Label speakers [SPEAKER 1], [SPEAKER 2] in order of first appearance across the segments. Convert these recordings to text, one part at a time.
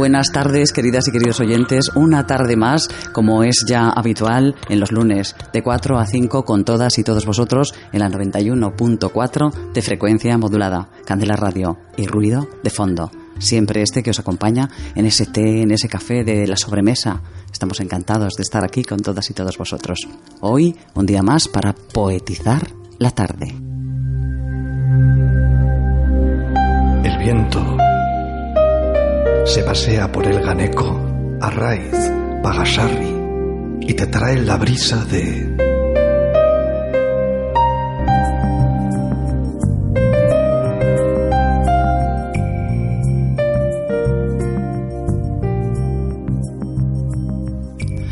[SPEAKER 1] Buenas tardes, queridas y queridos oyentes. Una tarde más, como es ya habitual en los lunes, de 4 a 5 con todas y todos vosotros en la 91.4 de frecuencia modulada, Candela Radio y ruido de fondo. Siempre este que os acompaña en ese té, en ese café de la sobremesa. Estamos encantados de estar aquí con todas y todos vosotros. Hoy, un día más para poetizar la tarde.
[SPEAKER 2] El viento se pasea por el Ganeco, Arraiz, Pagasarri y te trae la brisa de...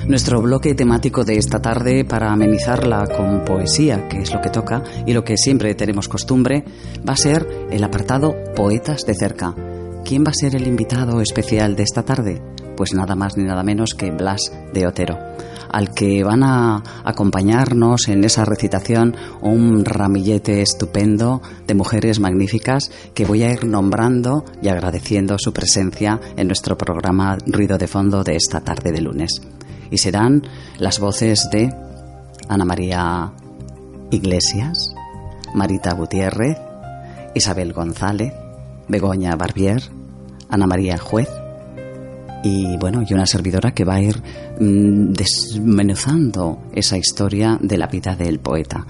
[SPEAKER 1] Nuestro bloque temático de esta tarde para amenizarla con poesía, que es lo que toca y lo que siempre tenemos costumbre, va a ser el apartado Poetas de cerca ¿Quién va a ser el invitado especial de esta tarde? Pues nada más ni nada menos que Blas de Otero, al que van a acompañarnos en esa recitación un ramillete estupendo de mujeres magníficas que voy a ir nombrando y agradeciendo su presencia en nuestro programa Ruido de Fondo de esta tarde de lunes. Y serán las voces de Ana María Iglesias, Marita Gutiérrez, Isabel González, Begoña Barbier, Ana María Juez y bueno, y una servidora que va a ir mm, desmenuzando esa historia de la vida del poeta.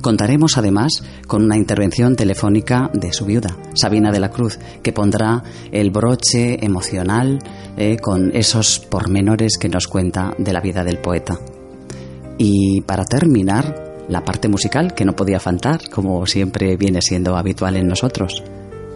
[SPEAKER 1] Contaremos además con una intervención telefónica de su viuda, Sabina de la Cruz, que pondrá el broche emocional eh, con esos pormenores que nos cuenta de la vida del poeta. Y para terminar, la parte musical que no podía faltar, como siempre viene siendo habitual en nosotros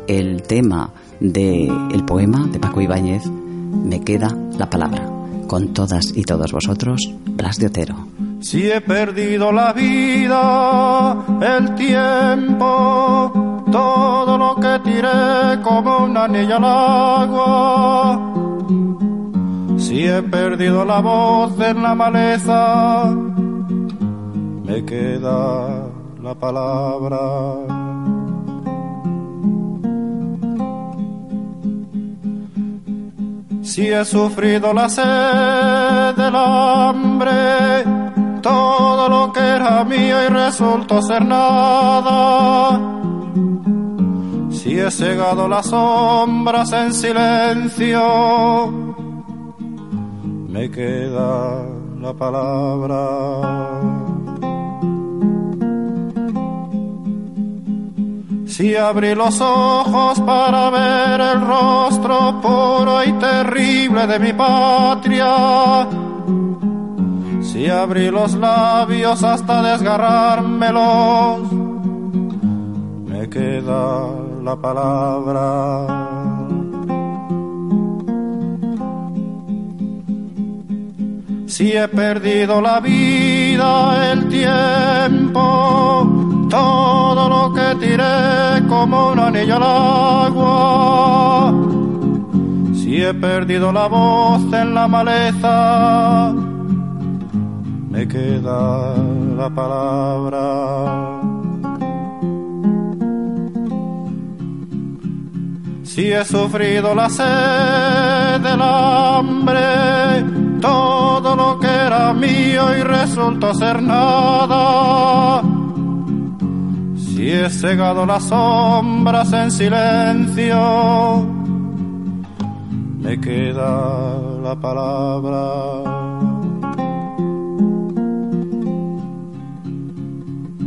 [SPEAKER 1] el tema del el poema de Paco Ibáñez, Me queda la palabra. Con todas y todos vosotros, Blas de Otero.
[SPEAKER 3] Si he perdido la vida, el tiempo, todo lo que tiré como una anilla al agua. Si he perdido la voz en la maleza, me queda la palabra. Si he sufrido la sed del hambre, todo lo que era mío y resultó ser nada. Si he cegado las sombras en silencio, me queda la palabra. Si abrí los ojos para ver el rostro puro y terrible de mi patria, si abrí los labios hasta desgarrármelos, me queda la palabra. Si he perdido la vida, el tiempo, todo lo que tiré como un anillo al agua. Si he perdido la voz en la maleza, me queda la palabra. Si he sufrido la sed del hambre, todo lo que era mío y resultó ser nada y he cegado las sombras en silencio, me queda la palabra.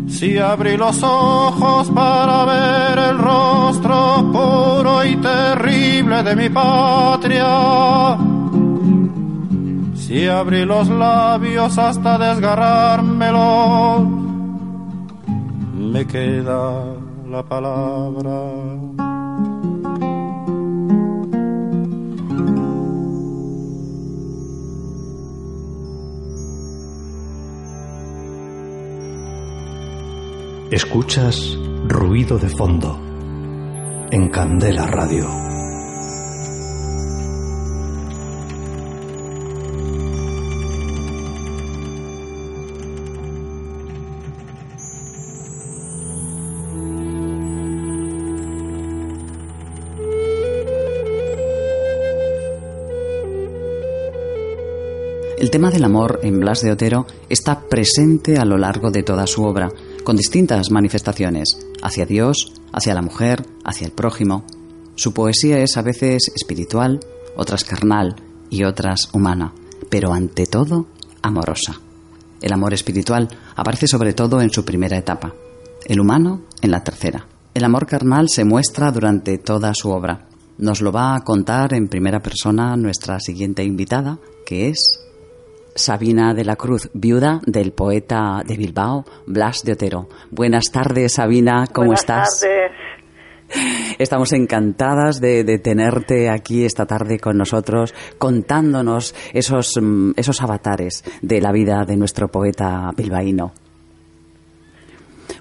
[SPEAKER 3] Si abrí los ojos para ver el rostro puro y terrible de mi patria, si abrí los labios hasta desgarrármelos. Queda la palabra.
[SPEAKER 2] Escuchas ruido de fondo en Candela Radio.
[SPEAKER 1] El tema del amor en Blas de Otero está presente a lo largo de toda su obra, con distintas manifestaciones, hacia Dios, hacia la mujer, hacia el prójimo. Su poesía es a veces espiritual, otras carnal y otras humana, pero ante todo amorosa. El amor espiritual aparece sobre todo en su primera etapa, el humano en la tercera. El amor carnal se muestra durante toda su obra. Nos lo va a contar en primera persona nuestra siguiente invitada, que es Sabina de la Cruz, viuda del poeta de Bilbao, Blas de Otero. Buenas tardes, Sabina, ¿cómo
[SPEAKER 4] Buenas
[SPEAKER 1] estás?
[SPEAKER 4] Tardes.
[SPEAKER 1] Estamos encantadas de, de, tenerte aquí esta tarde con nosotros, contándonos esos, mm, esos avatares de la vida de nuestro poeta bilbaíno.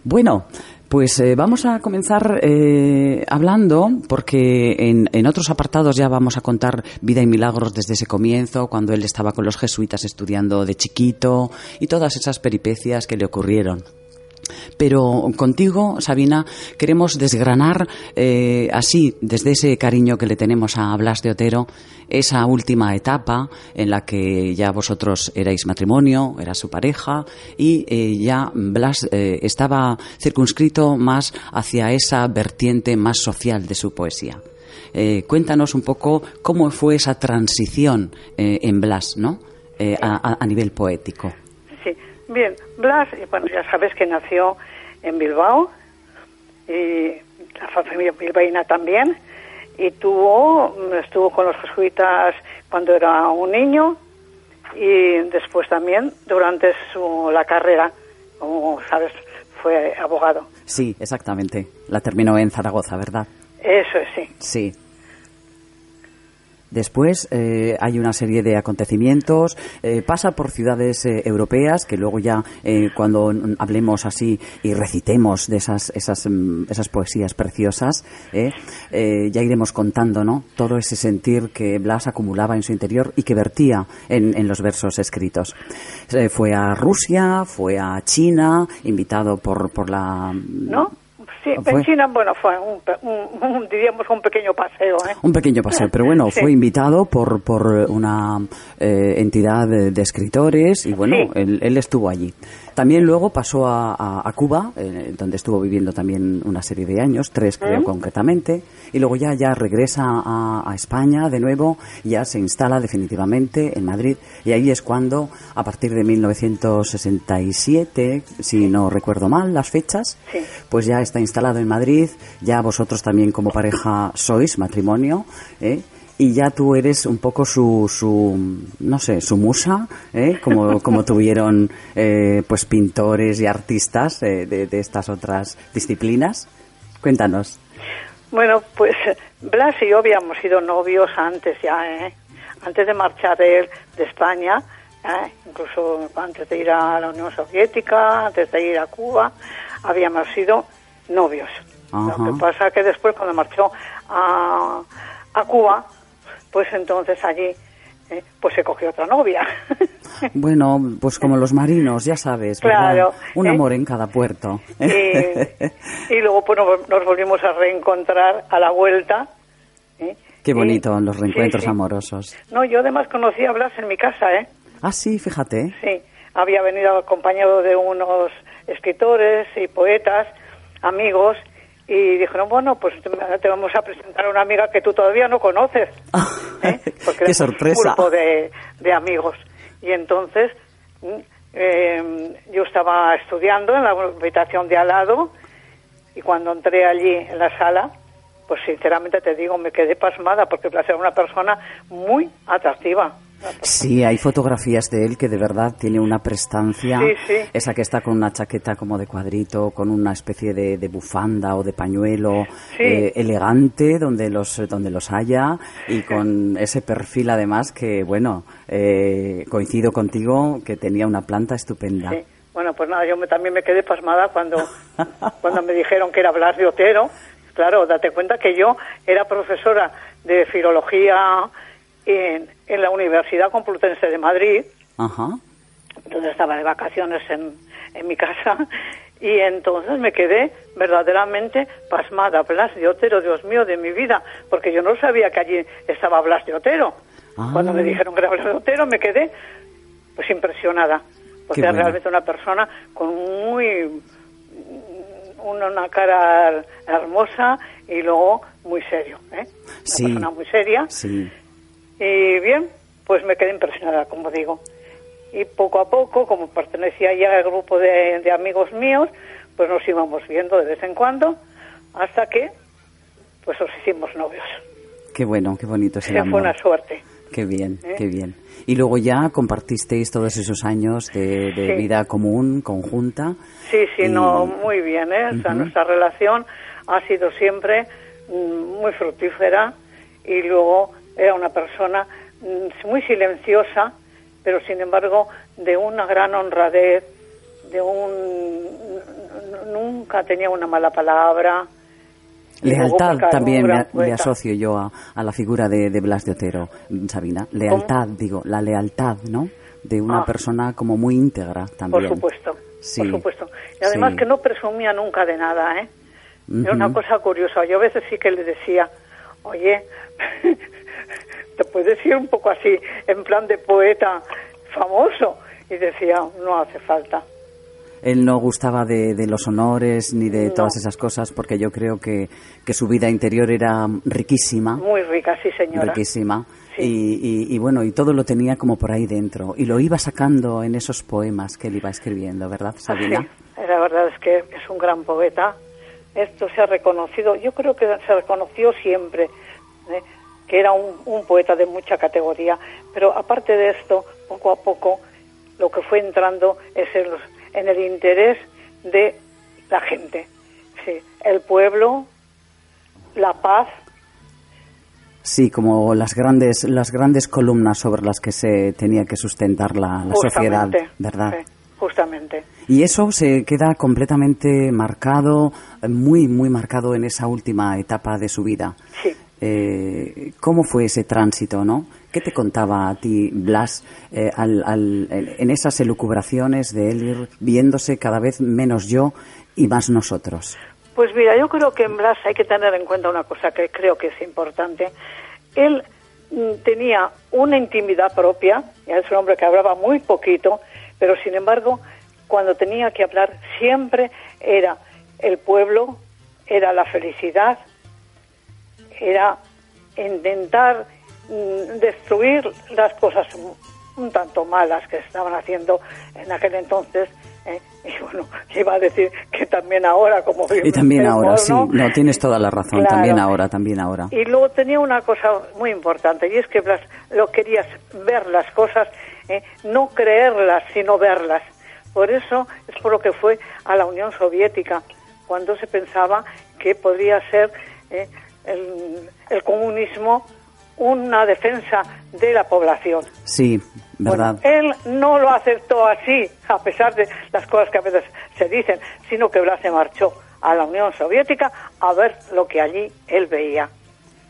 [SPEAKER 1] Bueno, pues eh, vamos a comenzar eh, hablando, porque en, en, otros apartados ya vamos a contar vida y milagros desde ese comienzo, cuando él estaba con los jesuitas estudiando de chiquito y todas esas peripecias que le ocurrieron. Pero contigo, Sabina, queremos desgranar eh, así, desde ese cariño que le tenemos a Blas de Otero, esa última etapa en la que ya vosotros erais matrimonio, era su pareja, y eh, ya Blas eh, estaba circunscrito más hacia esa vertiente más social de su poesía. Cuéntanos un poco cómo fue esa transición en Blas, ¿no? A nivel poético.
[SPEAKER 4] Bien, Blas, bueno, ya sabes que nació en Bilbao y la familia bilbaína también y tuvo estuvo con los jesuitas cuando era un niño y después también durante su la carrera, como sabes, fue abogado.
[SPEAKER 1] Sí, exactamente. La terminó en Zaragoza, ¿verdad?
[SPEAKER 4] Eso es, sí.
[SPEAKER 1] Sí. Después eh, hay una serie de acontecimientos, eh, pasa por ciudades eh, europeas que luego ya cuando hablemos así y recitemos de esas, esas, esas poesías preciosas, ya iremos contando ¿no? todo ese sentir que Blas acumulaba en su interior y que vertía en, en los versos escritos. fue a Rusia, fue a China, invitado por, por la...
[SPEAKER 4] ¿No? Sí, en China, bueno, fue un, un, un, diríamos un pequeño paseo. ¿eh?
[SPEAKER 1] Un pequeño paseo, pero bueno, sí. fue invitado por, por una eh, entidad de, de, escritores y bueno,
[SPEAKER 4] Sí.
[SPEAKER 1] él, él, estuvo allí. También luego pasó a, a, a Cuba, eh, donde estuvo viviendo también una serie de años, tres creo concretamente, y luego ya, ya regresa a, a España de nuevo, ya se instala definitivamente en Madrid, y ahí es cuando, a partir de 1967, si no recuerdo mal las fechas,
[SPEAKER 4] Sí.
[SPEAKER 1] pues ya está instalado en Madrid, ya vosotros también como pareja sois matrimonio, ¿eh? Y ya tú eres un poco su, su no sé, su musa, ¿eh? como, como tuvieron eh, pues pintores y artistas eh, de, de, estas otras disciplinas. Cuéntanos.
[SPEAKER 4] Bueno, pues Blas y yo habíamos sido novios antes ya, ¿eh? antes de marchar de él de España, ¿eh? incluso antes de ir a la Unión Soviética, antes de ir a Cuba, habíamos sido novios. Lo que pasa que después cuando marchó a, a Cuba, pues entonces allí eh, pues se cogió otra novia.
[SPEAKER 1] Bueno, pues como los marinos, ya sabes, ¿verdad?
[SPEAKER 4] Claro,
[SPEAKER 1] un
[SPEAKER 4] ¿eh?
[SPEAKER 1] amor en cada puerto.
[SPEAKER 4] y, y luego pues nos, volvimos a reencontrar a la vuelta. ¿eh?
[SPEAKER 1] Qué
[SPEAKER 4] Y-
[SPEAKER 1] bonito los reencuentros
[SPEAKER 4] sí, sí.
[SPEAKER 1] amorosos.
[SPEAKER 4] No, yo además conocí a Blas en mi casa, ¿eh?
[SPEAKER 1] Ah, sí, fíjate.
[SPEAKER 4] Sí, había venido acompañado de unos escritores y poetas, amigos, y dijeron, bueno, pues te, vamos a presentar a una amiga que tú todavía no conoces. ¿eh? Porque
[SPEAKER 1] Qué sorpresa.
[SPEAKER 4] Un grupo de, de amigos. Y entonces mm, eh, yo estaba estudiando en la habitación de al lado y cuando entré allí en la sala, pues sinceramente te digo, me quedé pasmada porque era una persona muy atractiva.
[SPEAKER 1] Sí, hay fotografías de él que de verdad tiene una prestancia.
[SPEAKER 4] Sí, sí.
[SPEAKER 1] Esa que está con una chaqueta como de cuadrito, con una especie de, de bufanda o de pañuelo
[SPEAKER 4] Sí.
[SPEAKER 1] eh, elegante donde los donde los haya y con ese perfil además que bueno eh, coincido contigo que tenía una planta estupenda.
[SPEAKER 4] Sí. Bueno, pues nada, yo me- también me quedé pasmada cuando, cuando me dijeron que era Blas de Otero. Claro, date cuenta que yo era profesora de filología en, en la Universidad Complutense de Madrid,
[SPEAKER 1] Ajá.
[SPEAKER 4] entonces estaba de vacaciones en, en mi casa, y entonces me quedé verdaderamente pasmada. Blas de Otero, Dios mío, de mi vida, porque yo no sabía que allí estaba Blas de Otero.
[SPEAKER 1] Ah.
[SPEAKER 4] Cuando me dijeron que era Blas de Otero, me quedé pues impresionada, porque era
[SPEAKER 1] bueno.
[SPEAKER 4] realmente una persona con muy una, una cara hermosa y luego muy serio, ¿eh? Una
[SPEAKER 1] Sí.
[SPEAKER 4] persona muy seria.
[SPEAKER 1] Sí.
[SPEAKER 4] Y bien, pues me quedé impresionada, como digo. Y poco a poco, como pertenecía ya al grupo de, de amigos míos, pues nos íbamos viendo de vez en cuando, hasta que pues nos hicimos novios.
[SPEAKER 1] Qué bueno, qué bonito es el
[SPEAKER 4] Que fue
[SPEAKER 1] amor.
[SPEAKER 4] una suerte.
[SPEAKER 1] Qué bien,
[SPEAKER 4] ¿Eh?
[SPEAKER 1] qué bien. Y luego ya compartisteis todos esos años de, de
[SPEAKER 4] Sí.
[SPEAKER 1] vida común, conjunta.
[SPEAKER 4] Sí, sí,
[SPEAKER 1] Y-
[SPEAKER 4] no, muy bien, ¿eh? O sea,
[SPEAKER 1] Ujú.
[SPEAKER 4] nuestra relación ha sido siempre mm, muy fructífera y luego era una persona mm, muy silenciosa, pero sin embargo de una gran honradez, de un... nunca tenía una mala palabra.
[SPEAKER 1] Lealtad también me, asocio yo a, a la figura de, de Blas de Otero, mm, Sabina. Lealtad, digo, la lealtad, ¿no? De una
[SPEAKER 4] Ah.
[SPEAKER 1] persona como muy íntegra también.
[SPEAKER 4] Por supuesto,
[SPEAKER 1] Sí.
[SPEAKER 4] por supuesto. Y además
[SPEAKER 1] Sí.
[SPEAKER 4] que no presumía nunca de nada, ¿eh? Era una cosa curiosa. Yo a veces sí que le decía, oye, te puedes ir un poco así, en plan de poeta famoso. Y decía, no hace falta.
[SPEAKER 1] Él no gustaba de, de los honores ni de
[SPEAKER 4] No.
[SPEAKER 1] todas esas cosas porque yo creo que, que su vida interior era riquísima.
[SPEAKER 4] Muy rica, sí, señora.
[SPEAKER 1] riquísima.
[SPEAKER 4] Sí.
[SPEAKER 1] Y, y- y bueno, y todo lo tenía como por ahí dentro. Y lo iba sacando en esos poemas que él iba escribiendo, ¿verdad, Sabina?
[SPEAKER 4] Sí, la verdad es que es un gran poeta. Esto se ha reconocido, yo creo que se reconoció siempre, ¿eh? Que era un, un poeta de mucha categoría. Pero aparte de esto, poco a poco, lo que fue entrando es en, los- en el interés de la gente. Sí, el pueblo, la paz,
[SPEAKER 1] Sí, como las grandes, las grandes columnas sobre las que se tenía que sustentar la, la sociedad. ¿verdad?
[SPEAKER 4] Sí, justamente.
[SPEAKER 1] Y eso se queda completamente marcado, eh, muy, muy marcado en esa última etapa de su vida.
[SPEAKER 4] Sí.
[SPEAKER 1] Eh, ¿Cómo fue ese tránsito, no? ¿Qué te contaba a ti, Blas, eh, al- al- en esas elucubraciones de él ir viéndose cada vez menos yo y más nosotros?
[SPEAKER 4] Pues mira, yo creo que en Blas hay que tener en cuenta una cosa que creo que es importante. Él mm, tenía una intimidad propia, es un hombre que hablaba muy poquito, pero sin embargo, cuando tenía que hablar siempre era el pueblo, era la felicidad, era intentar mm, destruir las cosas un- tanto malas que estaban haciendo en aquel entonces. ¿eh? Y bueno, iba a decir que también ahora, como
[SPEAKER 1] Y también
[SPEAKER 4] vemos,
[SPEAKER 1] ahora, sí,
[SPEAKER 4] ¿no?
[SPEAKER 1] no, tienes toda la razón,
[SPEAKER 4] Claro.
[SPEAKER 1] también ahora, también ahora.
[SPEAKER 4] Y luego tenía una cosa muy importante, y es que lo querías ver las cosas, ¿eh? no creerlas, sino verlas. Por eso es por lo que fue a la Unión Soviética, cuando se pensaba que podría ser ¿eh? El, el comunismo una defensa de la población.
[SPEAKER 1] Sí, ¿verdad?
[SPEAKER 4] Bueno, él no lo aceptó así, a pesar de las cosas que a veces se dicen, sino que Blas se marchó a la Unión Soviética a ver lo que allí él veía.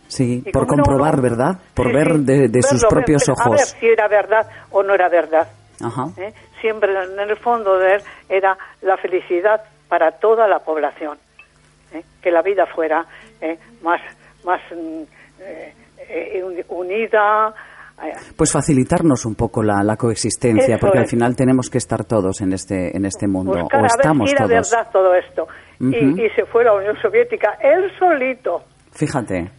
[SPEAKER 1] Sí,
[SPEAKER 4] Y
[SPEAKER 1] por comprobar,
[SPEAKER 4] no.
[SPEAKER 1] ¿verdad? Por
[SPEAKER 4] Sí,
[SPEAKER 1] ver
[SPEAKER 4] sí,
[SPEAKER 1] de, de sus propios
[SPEAKER 4] ver- A ver
[SPEAKER 1] ojos.
[SPEAKER 4] si era verdad o no era verdad.
[SPEAKER 1] Ajá.
[SPEAKER 4] ¿eh? Siempre en el fondo de él era la felicidad para toda la población. ¿Eh? Que la vida fuera ¿eh? más, más mm, eh, uni- unida.
[SPEAKER 1] Pues facilitarnos un poco la, la coexistencia,
[SPEAKER 4] Eso
[SPEAKER 1] porque al final tenemos que estar todos en este, en este mundo,
[SPEAKER 4] buscar
[SPEAKER 1] o
[SPEAKER 4] a ver
[SPEAKER 1] estamos
[SPEAKER 4] si era
[SPEAKER 1] todos.
[SPEAKER 4] verdad todo esto. Y, y se fue a la Unión Soviética, él solito.
[SPEAKER 1] Fíjate,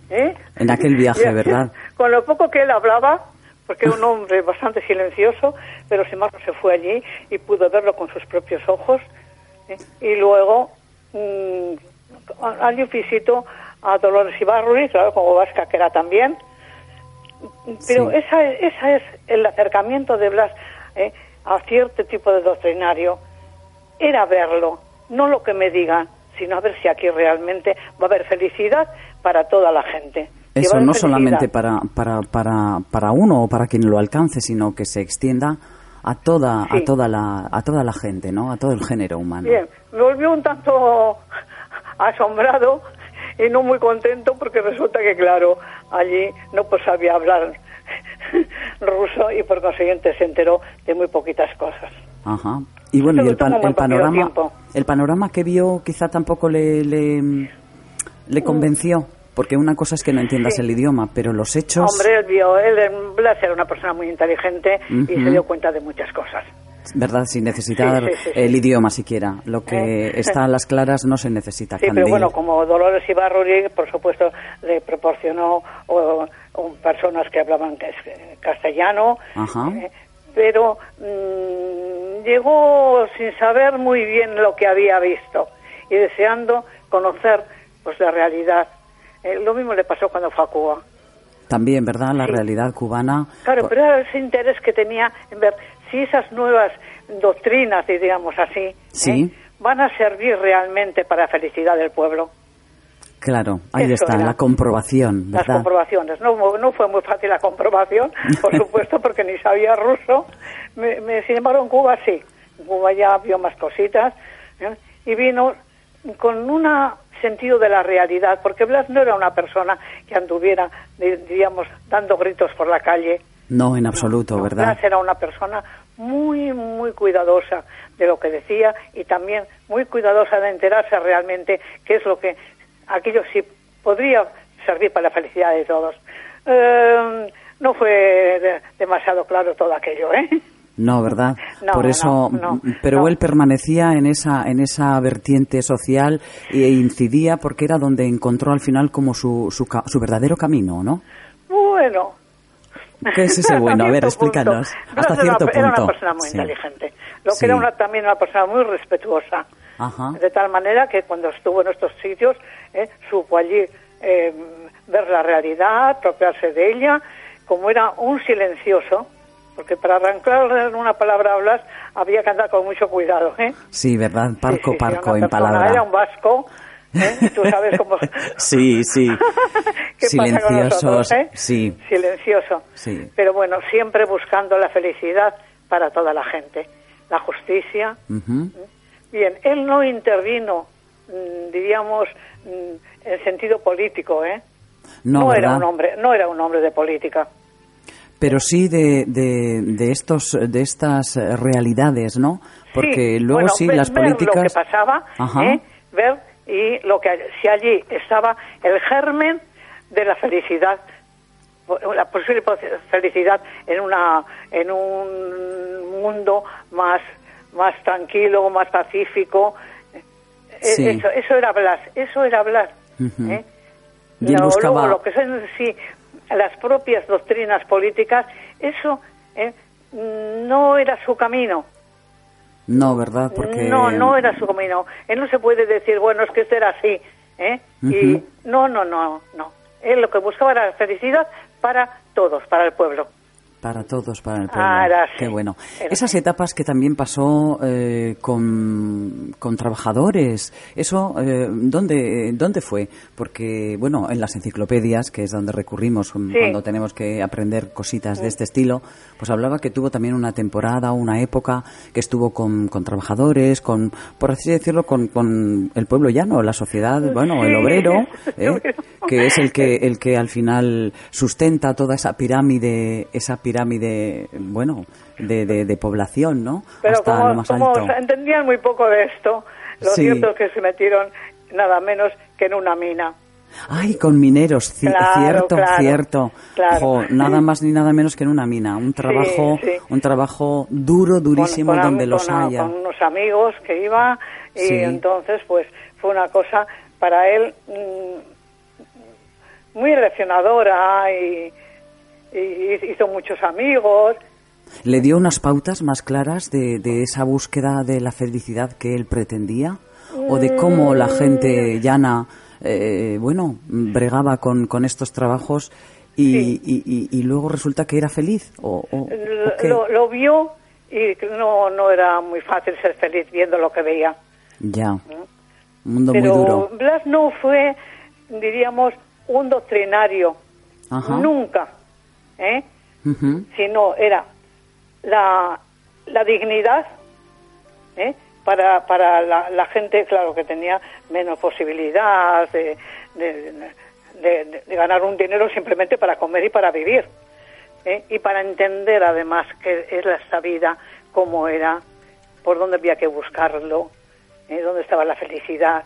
[SPEAKER 1] en aquel viaje, ¿verdad?
[SPEAKER 4] Con lo poco que él hablaba, porque era un hombre bastante silencioso, pero sin embargo se fue allí y pudo verlo con sus propios ojos. ¿eh? Y luego mm, allí visitó a Dolores Ibarruri, claro, como vasca que era también, Pero
[SPEAKER 1] Sí.
[SPEAKER 4] esa, es- esa es el acercamiento de Blas eh, a cierto tipo de doctrinario. Era verlo, no lo que me digan, sino a ver si aquí realmente va a haber felicidad para toda la gente.
[SPEAKER 1] Eso no
[SPEAKER 4] felicidad.
[SPEAKER 1] solamente para, para, para, para uno o para quien lo alcance, sino que se extienda a toda, a toda la, a toda la gente, ¿no? A todo el género humano.
[SPEAKER 4] Bien, me volvió un tanto asombrado y no muy contento porque resulta que, claro, allí no pues sabía hablar ruso y por consiguiente se enteró de muy poquitas cosas.
[SPEAKER 1] Ajá. Y bueno, y el, pan- el panorama, el panorama que vio quizá tampoco le, le, le convenció, porque una cosa es que no entiendas
[SPEAKER 4] Sí.
[SPEAKER 1] el idioma, pero los hechos,
[SPEAKER 4] Hombre, él vio, él era una persona muy inteligente y se dio cuenta de muchas cosas.
[SPEAKER 1] ¿Verdad? Sin necesitar
[SPEAKER 4] Sí, sí, sí,
[SPEAKER 1] el idioma siquiera. Lo que
[SPEAKER 4] Eh.
[SPEAKER 1] está a las claras no se necesita.
[SPEAKER 4] Sí, pero
[SPEAKER 1] Candil.
[SPEAKER 4] bueno, como Dolores Ibarruri, por supuesto, le proporcionó o, o personas que hablaban cas- castellano,
[SPEAKER 1] Ajá.
[SPEAKER 4] eh, pero mm, llegó sin saber muy bien lo que había visto y deseando conocer pues la realidad. Eh, lo mismo le pasó cuando fue a Cuba.
[SPEAKER 1] También, ¿verdad? La
[SPEAKER 4] Sí.
[SPEAKER 1] realidad cubana.
[SPEAKER 4] Claro, pero era ese interés que tenía en ver si esas nuevas doctrinas, digamos así,
[SPEAKER 1] Sí.
[SPEAKER 4] ¿eh? van a servir realmente para la felicidad del pueblo.
[SPEAKER 1] Claro, ahí
[SPEAKER 4] Eso
[SPEAKER 1] está,
[SPEAKER 4] era.
[SPEAKER 1] la comprobación,
[SPEAKER 4] Las comprobaciones. No, no fue muy fácil la comprobación, por supuesto, porque ni sabía ruso. Me, me- sin embargo, en Cuba sí. En Cuba ya vio más cositas. ¿eh? Y vino con un sentido de la realidad, porque Blas no era una persona que anduviera, di- diríamos, dando gritos por la calle.
[SPEAKER 1] No, en absoluto,
[SPEAKER 4] No,
[SPEAKER 1] ¿verdad?
[SPEAKER 4] Era una persona muy, muy cuidadosa de lo que decía y también muy cuidadosa de enterarse realmente qué es lo que aquello sí podría servir para la felicidad de todos. Eh, no fue de- demasiado claro todo aquello, ¿eh?
[SPEAKER 1] No, ¿verdad?
[SPEAKER 4] No,
[SPEAKER 1] Por eso,
[SPEAKER 4] no, no,
[SPEAKER 1] pero él permanecía en esa en esa vertiente social e incidía porque era donde encontró al final como su su, su verdadero camino, ¿no?
[SPEAKER 4] Bueno.
[SPEAKER 1] ¿Qué es ese bueno? A ver,
[SPEAKER 4] punto.
[SPEAKER 1] explícanos.
[SPEAKER 4] Blas
[SPEAKER 1] Hasta
[SPEAKER 4] era
[SPEAKER 1] cierto
[SPEAKER 4] Era
[SPEAKER 1] punto.
[SPEAKER 4] una persona muy
[SPEAKER 1] Sí.
[SPEAKER 4] inteligente. Lo
[SPEAKER 1] Sí.
[SPEAKER 4] que era una, también una persona muy respetuosa.
[SPEAKER 1] Ajá.
[SPEAKER 4] De tal manera que cuando estuvo en estos sitios, eh, supo allí eh, ver la realidad, apropiarse de ella, como era un silencioso, porque para arrancar una palabra hablas había que andar con mucho cuidado. ¿eh?
[SPEAKER 1] Sí, ¿verdad? Parco,
[SPEAKER 4] sí, sí,
[SPEAKER 1] parco en palabra.
[SPEAKER 4] Era un vasco, ¿eh? tú sabes cómo...
[SPEAKER 1] Sí, sí.
[SPEAKER 4] ¿Qué pasa con nosotros,
[SPEAKER 1] Silenciosos,
[SPEAKER 4] eh?
[SPEAKER 1] sí.
[SPEAKER 4] Silencioso.
[SPEAKER 1] Sí.
[SPEAKER 4] Pero bueno, siempre buscando la felicidad para toda la gente, la justicia.
[SPEAKER 1] Ujú.
[SPEAKER 4] Bien, él no intervino, mm, diríamos, mm, en sentido político, ¿eh?
[SPEAKER 1] No,
[SPEAKER 4] era un hombre, no era un hombre de política.
[SPEAKER 1] Pero sí de, de, de estos de estas realidades, ¿no? Porque
[SPEAKER 4] Sí,
[SPEAKER 1] luego
[SPEAKER 4] bueno,
[SPEAKER 1] sí
[SPEAKER 4] ver-
[SPEAKER 1] las
[SPEAKER 4] ver
[SPEAKER 1] políticas
[SPEAKER 4] lo que pasaba,
[SPEAKER 1] Ajá.
[SPEAKER 4] ¿eh? ver y lo que si allí estaba el germen de la felicidad la posible felicidad en una en un mundo más más tranquilo más pacífico Eh,
[SPEAKER 1] Sí.
[SPEAKER 4] eso eso era Blas eso era Blas. ¿eh?
[SPEAKER 1] Y buscaba-
[SPEAKER 4] luego, lo que son sí las propias doctrinas políticas eso ¿eh? no era su camino
[SPEAKER 1] No, ¿verdad? Porque
[SPEAKER 4] no, no era su camino. Él no se puede decir, bueno, es que este era así, ¿eh? Y no, no, no, no. Él lo que buscaba era la felicidad para todos, para el pueblo.
[SPEAKER 1] Para todos, para el pueblo.
[SPEAKER 4] Ah, era así.
[SPEAKER 1] Qué bueno.
[SPEAKER 4] Era
[SPEAKER 1] Esas etapas que también pasó eh, con, con trabajadores, ¿eso eh, ¿dónde, dónde fue? Porque, bueno, en las enciclopedias, que es donde recurrimos um,
[SPEAKER 4] Sí.
[SPEAKER 1] cuando tenemos que aprender cositas de este estilo, pues hablaba que tuvo también una temporada, una época que estuvo con, con trabajadores, con, por así decirlo, con, con el pueblo llano, la sociedad, bueno, el obrero, ¿eh? Que es el que el que al final sustenta toda esa pirámide esa pirámide bueno de, de, de población no
[SPEAKER 4] Pero
[SPEAKER 1] hasta
[SPEAKER 4] como,
[SPEAKER 1] lo más
[SPEAKER 4] como
[SPEAKER 1] alto
[SPEAKER 4] entendían muy poco de esto, lo
[SPEAKER 1] Sí.
[SPEAKER 4] cierto es que se metieron nada menos que en una mina.
[SPEAKER 1] ay con mineros
[SPEAKER 4] Claro,
[SPEAKER 1] cierto
[SPEAKER 4] claro,
[SPEAKER 1] cierto
[SPEAKER 4] claro.
[SPEAKER 1] Jo, nada más ni nada menos que en una mina un trabajo
[SPEAKER 4] sí.
[SPEAKER 1] un trabajo duro durísimo
[SPEAKER 4] con, con-
[SPEAKER 1] donde los
[SPEAKER 4] con-
[SPEAKER 1] haya
[SPEAKER 4] con unos amigos que iba y
[SPEAKER 1] Sí.
[SPEAKER 4] entonces pues fue una cosa para él mm, muy eleccionadora y, y hizo muchos amigos
[SPEAKER 1] le dio unas pautas más claras de, de esa búsqueda de la felicidad que él pretendía o de cómo la gente llana eh, bueno bregaba con, con estos trabajos y, y, y, luego resulta que era feliz. ¿O,
[SPEAKER 4] lo, lo, vio y no, no era muy fácil ser feliz viendo lo que veía.
[SPEAKER 1] Ya. ¿Mm? Un mundo muy duro.
[SPEAKER 4] Blas no fue, diríamos, un doctrinario. Nunca. ¿Eh? Sino era la, la dignidad ¿eh? para, para la, gente, claro, que tenía menos posibilidad de, de, ganar un dinero simplemente para comer y para vivir. ¿eh? Y para entender además qué es esta vida, cómo era, por dónde había que buscarlo, dónde estaba la felicidad.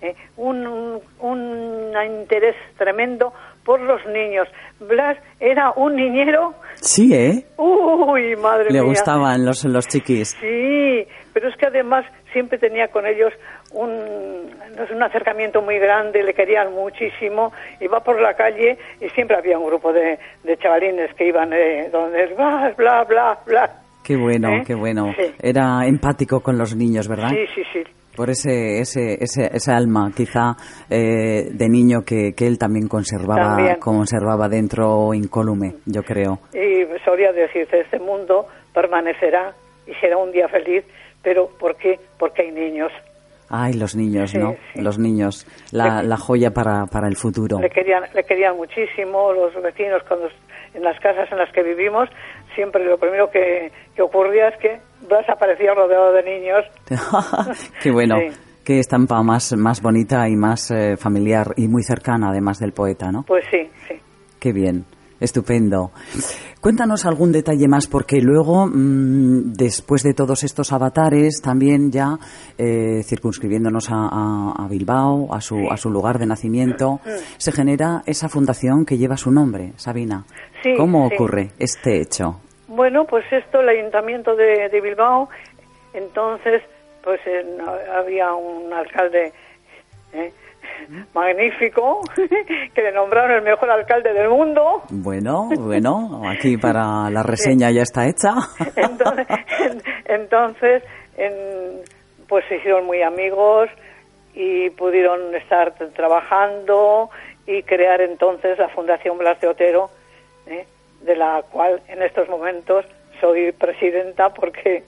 [SPEAKER 4] ¿Eh? Un, un, interés tremendo por los niños. Blas era un niñero.
[SPEAKER 1] Sí, ¿eh?
[SPEAKER 4] Uy, madre
[SPEAKER 1] mía.
[SPEAKER 4] Le
[SPEAKER 1] gustaban los, los chiquis.
[SPEAKER 4] Sí, pero es que además siempre tenía con ellos un, un acercamiento muy grande, le querían muchísimo, iba por la calle y siempre había un grupo de, de chavalines que iban eh, donde bla, bla, bla, bla.
[SPEAKER 1] Qué bueno, ¿Eh? qué bueno. Era empático con los niños, ¿verdad?
[SPEAKER 4] Sí, sí, sí.
[SPEAKER 1] Por ese, ese, ese, ese alma, quizá, eh, de niño que, que él también conservaba, conservaba dentro incólume, yo creo.
[SPEAKER 4] Y solía decirse, este mundo permanecerá y será un día feliz pero ¿por qué? Porque hay niños.
[SPEAKER 1] Ay, los niños, ¿no? Los niños, la, la joya para, para, el futuro.
[SPEAKER 4] Le querían, le querían muchísimo, los vecinos cuando en las casas en las que vivimos, siempre lo primero que, ocurría es que Blas aparecía rodeado de niños.
[SPEAKER 1] qué bueno. Qué estampa más, más bonita y más eh, familiar y muy cercana, además del poeta, ¿no?
[SPEAKER 4] Pues sí, sí.
[SPEAKER 1] Qué bien. Estupendo. Cuéntanos algún detalle más, porque luego, mm, después de todos estos avatares, también ya eh, circunscribiéndonos a, Bilbao, a su, a su lugar de nacimiento, mm. se genera esa fundación que lleva su nombre, Sabina. ¿Cómo ocurre este hecho?
[SPEAKER 4] Bueno, pues esto, el ayuntamiento de, Bilbao, entonces, pues había un alcalde. ¿eh? magnífico, que le nombraron el mejor alcalde del mundo.
[SPEAKER 1] Bueno, bueno, aquí para la reseña ya está hecha.
[SPEAKER 4] Entonces, pues se hicieron muy amigos y pudieron estar trabajando y crear entonces la Fundación Blas de Otero, ¿eh? De la cual en estos momentos soy presidenta porque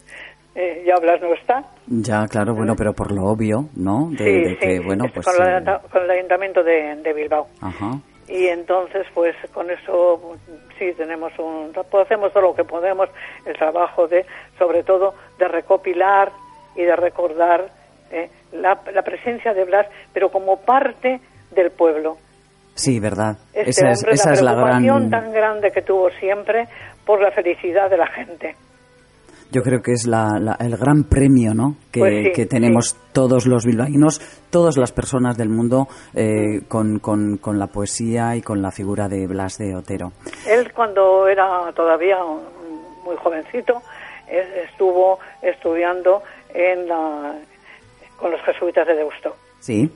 [SPEAKER 4] eh, ya Blas no está.
[SPEAKER 1] Ya, claro, bueno, pero por lo obvio, ¿no? De, que, bueno, pues...
[SPEAKER 4] Con, el ayuntamiento de, Bilbao.
[SPEAKER 1] Ajá.
[SPEAKER 4] Y entonces, pues con eso sí tenemos un... Hacemos todo lo que podemos, el trabajo de, sobre todo, de recopilar y de recordar eh, la, la presencia de Blas, pero como parte del pueblo.
[SPEAKER 1] Sí, verdad.
[SPEAKER 4] Este esa es, esa la es la gran... tan grande que tuvo siempre por la felicidad de la gente
[SPEAKER 1] yo creo que es la, el gran premio ¿no? que, pues tenemos todos los bilbaínos, todas las personas del mundo eh, con, con, con, la poesía y con la figura de Blas de Otero.
[SPEAKER 4] Él cuando era todavía muy jovencito estuvo estudiando en la, con los jesuitas de Deusto.
[SPEAKER 1] Sí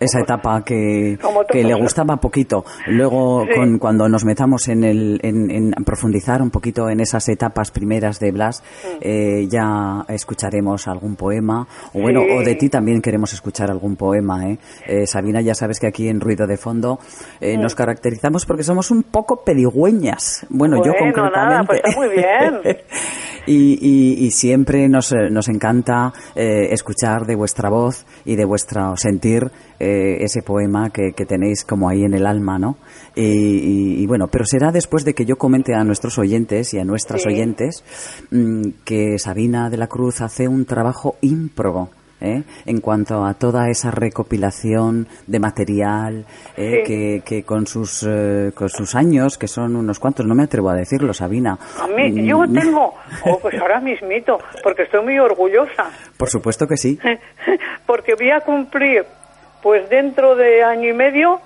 [SPEAKER 1] esa etapa que, que le gustaba poquito. Luego, con, cuando nos metamos en, el, en, profundizar un poquito en esas etapas primeras de Blas, eh, ya escucharemos algún poema. O bueno, o de ti también queremos escuchar algún poema. ¿eh? eh Sabina, ya sabes que aquí en Ruido de Fondo eh, nos caracterizamos porque somos un poco pedigüeñas. Bueno, yo concretamente.
[SPEAKER 4] pues está muy bien.
[SPEAKER 1] y, y, siempre nos, nos encanta escuchar de vuestra voz y de vuestro sentir eh, ese poema que, tenéis como ahí en el alma, ¿no? Y, bueno, pero será después de que yo comente a nuestros oyentes y a nuestras oyentes mm, que Sabina de la Cruz hace un trabajo ímprobo. ¿Eh? en cuanto a toda esa recopilación de material ¿eh? que, con sus con sus años que son unos cuantos no me atrevo a decirlo Sabina
[SPEAKER 4] a mí yo mm. tengo oh, pues ahora mismito porque estoy muy orgullosa
[SPEAKER 1] por supuesto que sí
[SPEAKER 4] porque voy a cumplir pues dentro de año y medio,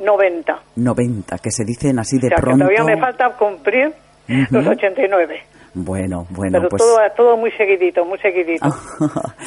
[SPEAKER 4] 90.
[SPEAKER 1] 90, que se dicen así de
[SPEAKER 4] o sea,
[SPEAKER 1] pronto.
[SPEAKER 4] Que todavía me falta cumplir los 89.
[SPEAKER 1] Bueno, bueno,
[SPEAKER 4] Pero
[SPEAKER 1] pues...
[SPEAKER 4] todo, todo muy seguidito, muy seguidito.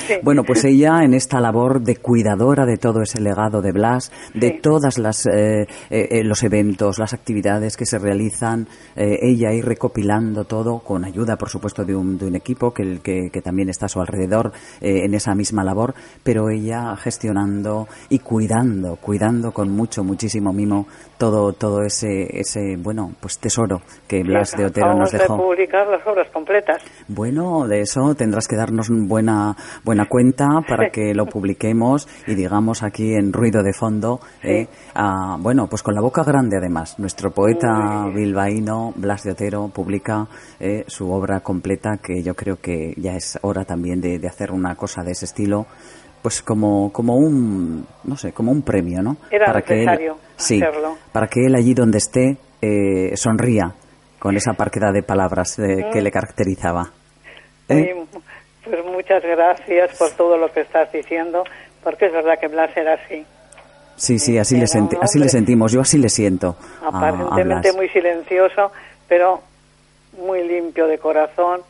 [SPEAKER 4] Sí.
[SPEAKER 1] Bueno, pues ella en esta labor de cuidadora de todo ese legado de Blas, de
[SPEAKER 4] Sí.
[SPEAKER 1] todas las eh, eh, eh, los eventos, las actividades que se realizan, eh, ella ir recopilando todo con ayuda, por supuesto, de un, de un equipo que, que, que también está a su alrededor en esa misma labor, pero ella gestionando y cuidando, cuidando con mucho, muchísimo mimo todo todo ese ese bueno, pues tesoro que Blas de Otero nos
[SPEAKER 4] Acabamos de
[SPEAKER 1] dejó.
[SPEAKER 4] publicar las obras completas.
[SPEAKER 1] Bueno, de eso tendrás que darnos buena buena cuenta para que lo publiquemos y digamos aquí en ruido de fondo, eh, ah, bueno, pues con la boca grande además. Nuestro poeta bilbaíno Blas de Otero publica eh, su obra completa que yo creo que ya es hora también de, de hacer una cosa de ese estilo. Pues como, como un, no sé, como un premio, ¿no?
[SPEAKER 4] Era
[SPEAKER 1] que él,
[SPEAKER 4] necesario
[SPEAKER 1] sí,
[SPEAKER 4] hacerlo.
[SPEAKER 1] para que él allí donde esté eh, sonría con esa parquedad de palabras eh, que le caracterizaba. ¿Eh?
[SPEAKER 4] Y, pues muchas gracias por todo lo que estás diciendo, porque es verdad que Blas era así.
[SPEAKER 1] Sí, sí, así, le, senti- así le sentimos, yo así le siento. a- a
[SPEAKER 4] Aparentemente
[SPEAKER 1] Blas.
[SPEAKER 4] muy silencioso, pero muy limpio de corazón.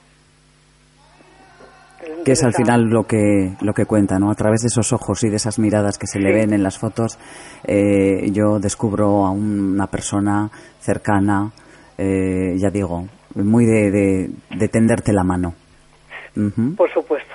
[SPEAKER 1] Que es al final lo que lo que cuenta, ¿no? A través de esos ojos y de esas miradas que se le ven en las fotos, eh, yo descubro a una persona cercana, eh, ya digo, muy de, de, de tenderte la mano.
[SPEAKER 4] Por supuesto.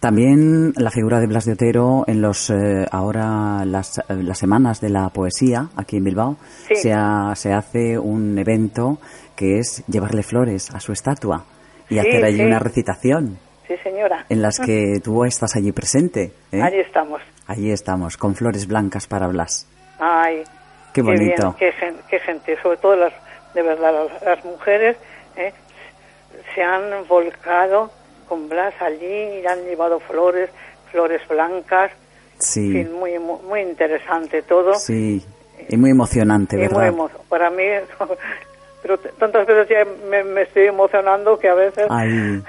[SPEAKER 1] También la figura de Blas de Otero en los eh, ahora las, eh, las semanas de la poesía aquí en Bilbao
[SPEAKER 4] Sí.
[SPEAKER 1] se, ha- se hace un evento que es llevarle flores a su estatua y
[SPEAKER 4] Sí,
[SPEAKER 1] hacer allí
[SPEAKER 4] sí.
[SPEAKER 1] una recitación
[SPEAKER 4] Sí, señora.
[SPEAKER 1] en las que tú estás allí presente. ¿eh?
[SPEAKER 4] Allí estamos.
[SPEAKER 1] Allí estamos, con flores blancas para Blas.
[SPEAKER 4] Ay,
[SPEAKER 1] Qué bonito.
[SPEAKER 4] bien, qué, gen- qué gente, sobre todo las, de verdad, las, las mujeres ¿eh? se han volcado con Blas allí y han llevado flores, flores blancas,
[SPEAKER 1] Sí,
[SPEAKER 4] en fin, muy, muy, interesante todo.
[SPEAKER 1] sí, y muy emocionante,
[SPEAKER 4] y muy
[SPEAKER 1] ¿verdad?
[SPEAKER 4] emo- para mí, pero tantas veces ya me, me estoy emocionando que a veces...
[SPEAKER 1] Ay,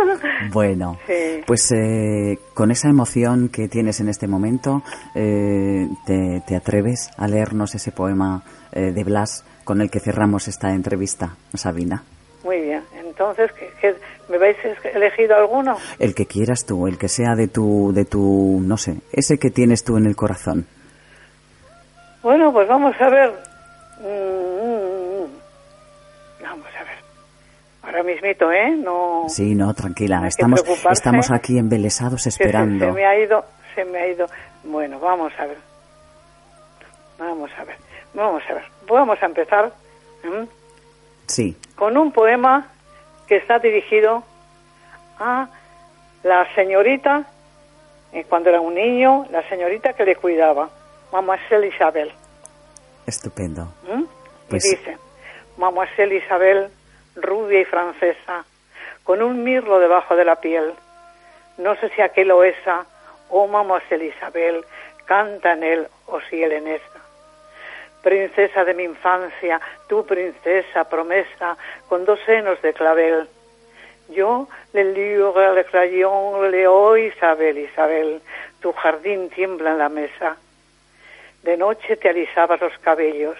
[SPEAKER 1] bueno,
[SPEAKER 4] Sí.
[SPEAKER 1] pues eh, con esa emoción que tienes en este momento, eh, te, te atreves a leernos ese poema eh, de Blas con el que cerramos esta entrevista, Sabina.
[SPEAKER 4] Muy bien, entonces, ¿qué, qué- me habéis elegido alguno?
[SPEAKER 1] El que quieras tú, el que sea de tu, de tu, no sé, ese que tienes tú en el corazón.
[SPEAKER 4] Bueno, pues vamos a ver. Ahora mismito, ¿eh? No.
[SPEAKER 1] Sí, no, tranquila,
[SPEAKER 4] que
[SPEAKER 1] estamos, estamos aquí embelesados
[SPEAKER 4] se-
[SPEAKER 1] esperando.
[SPEAKER 4] Se, me ha ido, se me ha ido. Bueno, vamos a ver. Vamos a ver. Vamos a ver. Vamos a empezar.
[SPEAKER 1] Sí,
[SPEAKER 4] con un poema que está dirigido a la señorita, eh, cuando era un niño, la señorita que le cuidaba, Mademoiselle Isabel.
[SPEAKER 1] estupendo.
[SPEAKER 4] ¿Mm?
[SPEAKER 1] Pues-
[SPEAKER 4] Y dice, Mademoiselle Isabel, rubia y francesa, con un mirlo debajo de la piel. No sé si aquel o esa, oh Mademoiselle Isabel, canta en él o si él en esa. Princesa de mi infancia, tu princesa promesa, con dos senos de clavel. Yo le libre le crayon, le oh Isabel, Isabel, tu jardín tiembla en la mesa. De noche te alisabas los cabellos.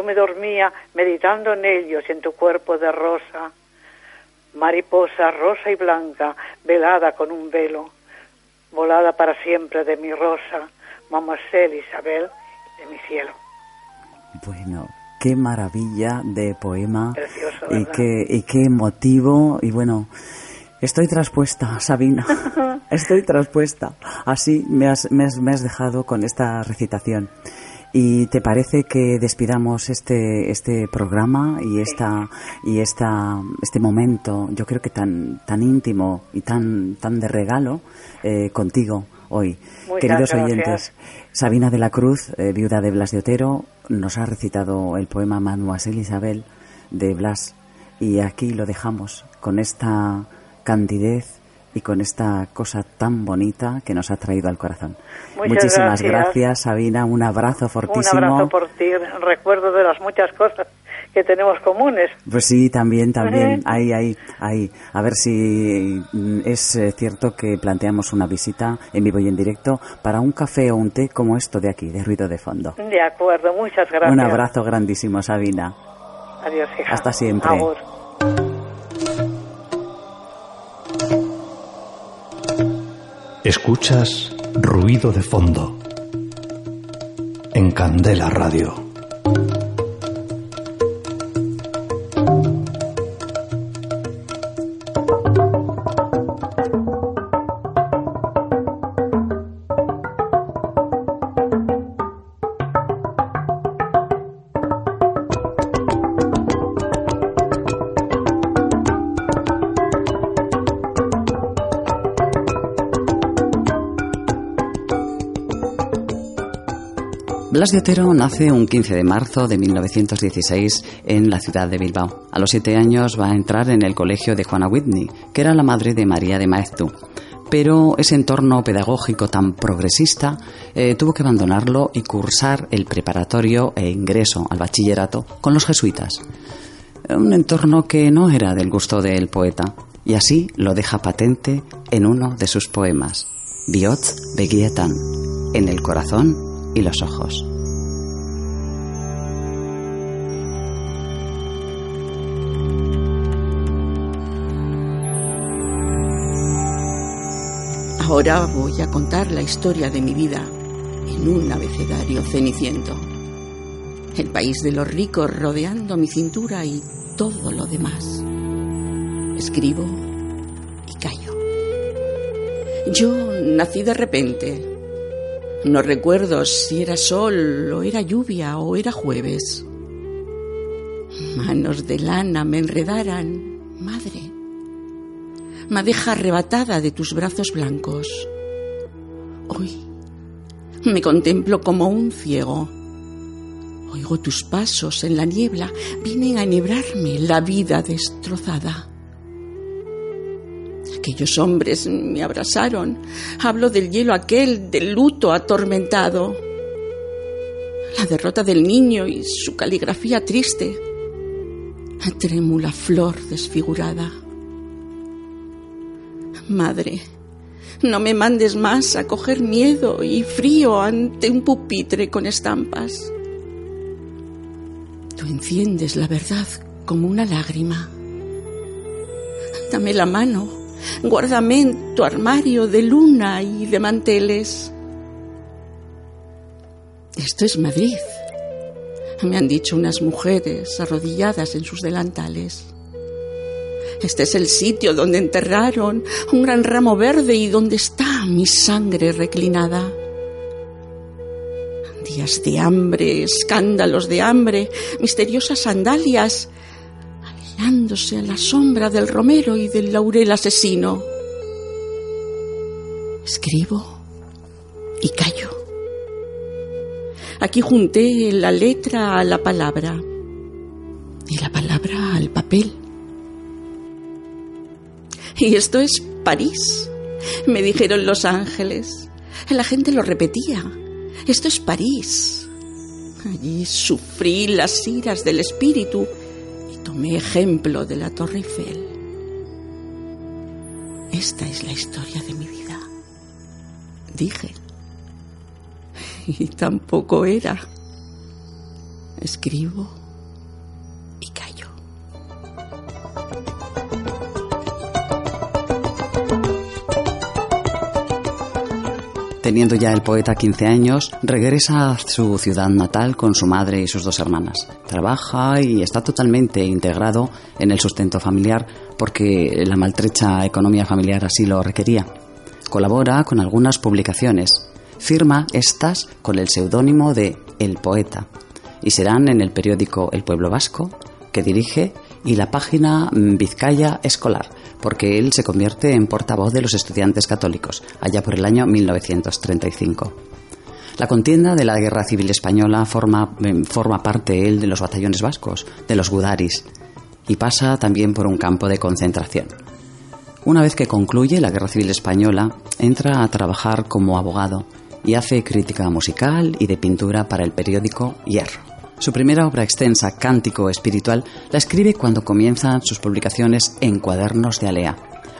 [SPEAKER 4] Yo me dormía meditando en ellos y en tu cuerpo de rosa. Mariposa rosa y blanca, velada con un velo, volada para siempre de mi rosa, Mademoiselle Isabel de mi cielo.
[SPEAKER 1] Bueno, qué maravilla de poema
[SPEAKER 4] Precioso,
[SPEAKER 1] y qué, y qué emotivo y bueno, estoy traspuesta, Sabina, estoy traspuesta. Así me has, me, has, me has dejado con esta recitación. ¿Y te parece que despidamos este, este programa y esta, y esta, este momento, yo creo que tan, tan íntimo y tan, tan de regalo, eh, contigo hoy?
[SPEAKER 4] Muchas
[SPEAKER 1] Queridos
[SPEAKER 4] gracias.
[SPEAKER 1] oyentes, Sabina de la Cruz, eh, viuda de Blas de Otero, nos ha recitado el poema Mademoiselle Isabel de Blas y aquí lo dejamos con esta candidez y con esta cosa tan bonita que nos ha traído al corazón.
[SPEAKER 4] Muchas
[SPEAKER 1] Muchísimas
[SPEAKER 4] gracias.
[SPEAKER 1] gracias, Sabina. Un abrazo fortísimo.
[SPEAKER 4] Un abrazo por ti, recuerdo de las muchas cosas que tenemos comunes.
[SPEAKER 1] Pues sí, también, también. Ahí, ahí, ahí. A ver si mm, es eh, cierto que planteamos una visita en vivo y en directo para un café o un té como esto de aquí, de ruido de fondo.
[SPEAKER 4] De acuerdo, muchas gracias.
[SPEAKER 1] Un abrazo grandísimo, Sabina.
[SPEAKER 4] Adiós, hija.
[SPEAKER 1] Hasta siempre.
[SPEAKER 4] Agur.
[SPEAKER 2] Escuchas ruido de fondo en Candela Radio.
[SPEAKER 1] Blas de Otero nace un 15 de marzo de 1916 en la ciudad de Bilbao. A los siete años va a entrar en el colegio de Juana Whitney, que era la madre de María de Maeztu. Pero ese entorno pedagógico tan progresista eh, tuvo que abandonarlo y cursar el preparatorio e ingreso al bachillerato con los jesuitas. Un entorno que no era del gusto del poeta, y así lo deja patente en uno de sus poemas, Biot Beguietan, en el corazón y los ojos.
[SPEAKER 5] Ahora voy a contar la historia de mi vida en un abecedario ceniciento. El país de los ricos rodeando mi cintura y todo lo demás. Escribo y callo. Yo nací de repente. No recuerdo si era sol o era lluvia o era jueves. Manos de lana me enredaran, madre madeja arrebatada de tus brazos blancos. Hoy me contemplo como un ciego. Oigo tus pasos en la niebla, vienen a enhebrarme la vida destrozada. Aquellos hombres me abrazaron. Hablo del hielo aquel, del luto atormentado. La derrota del niño y su caligrafía triste. La trémula flor desfigurada. Madre, no me mandes más a coger miedo y frío ante un pupitre con estampas. Tú enciendes la verdad como una lágrima. Dame la mano, guárdame en tu armario de luna y de manteles. Esto es Madrid, me han dicho unas mujeres arrodilladas en sus delantales. Este es el sitio donde enterraron un gran ramo verde y donde está mi sangre reclinada. Días de hambre, escándalos de hambre, misteriosas sandalias, a la sombra del romero y del laurel asesino. Escribo y callo. Aquí junté la letra a la palabra y la palabra al papel. Y esto es París, me dijeron los ángeles. La gente lo repetía. Esto es París. Allí sufrí las iras del espíritu tomé ejemplo de la Torre Eiffel. Esta es la historia de mi vida. Dije. Y tampoco era. Escribo
[SPEAKER 1] Teniendo ya el poeta 15 años, regresa a su ciudad natal con su madre y sus dos hermanas. Trabaja y está totalmente integrado en el sustento familiar porque la maltrecha economía familiar así lo requería. Colabora con algunas publicaciones. Firma estas con el seudónimo de El Poeta y serán en el periódico El Pueblo Vasco, que dirige, y la página Vizcaya Escolar, porque él se convierte en portavoz de los estudiantes católicos, allá por el año 1935. La contienda de la Guerra Civil Española forma, forma parte él de los batallones vascos, de los Gudaris, y pasa también por un campo de concentración. Una vez que concluye la Guerra Civil Española, entra a trabajar como abogado y hace crítica musical y de pintura para el periódico Hierro. Su primera obra extensa, Cántico Espiritual, la escribe cuando comienzan sus publicaciones en Cuadernos de Alea.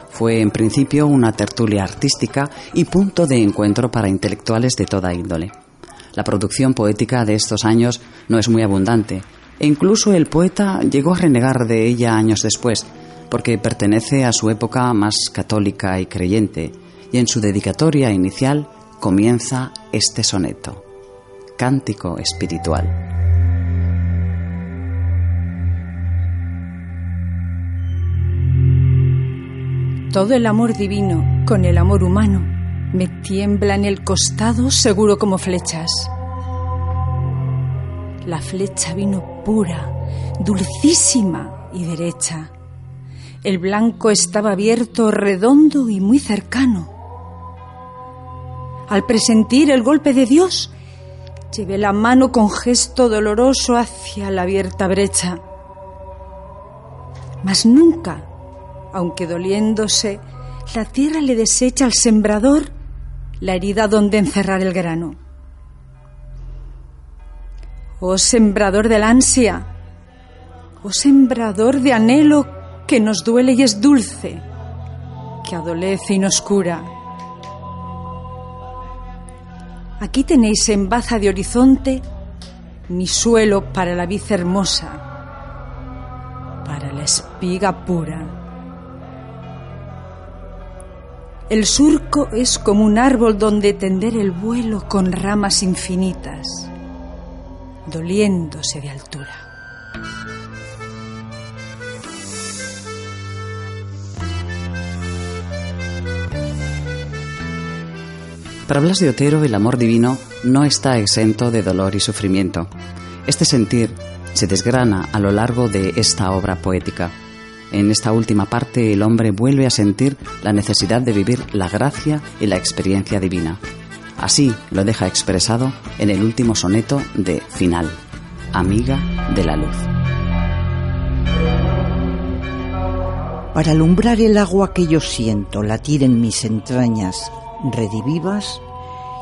[SPEAKER 1] Fue en principio una tertulia artística y punto de encuentro para intelectuales de toda índole. La producción poética de estos años no es muy abundante, e incluso el poeta llegó a renegar de ella años después, porque pertenece a su época más católica y creyente, y en su dedicatoria inicial comienza este soneto, Cántico Espiritual.
[SPEAKER 6] Todo el amor divino con el amor humano me tiembla en el costado seguro como flechas. La flecha vino pura, dulcísima y derecha. El blanco estaba abierto, redondo y muy cercano. Al presentir el golpe de Dios, llevé la mano con gesto doloroso hacia la abierta brecha. Mas nunca, aunque doliéndose, la tierra le desecha al sembrador la herida donde encerrar el grano. Oh sembrador del ansia, oh sembrador de anhelo que nos duele y es dulce, que adolece y nos cura. Aquí tenéis en baza de horizonte mi suelo para la vid hermosa, para la espiga pura. El surco es como un árbol donde tender el vuelo con ramas infinitas, doliéndose de altura.
[SPEAKER 1] Para Blas de Otero, el amor divino no está exento de dolor y sufrimiento. Este sentir se desgrana a lo largo de esta obra poética. En esta última parte, el hombre vuelve a sentir la necesidad de vivir la gracia y la experiencia divina. Así lo deja expresado en el último soneto de Final, Amiga de la Luz.
[SPEAKER 7] Para alumbrar el agua que yo siento latir en mis entrañas redivivas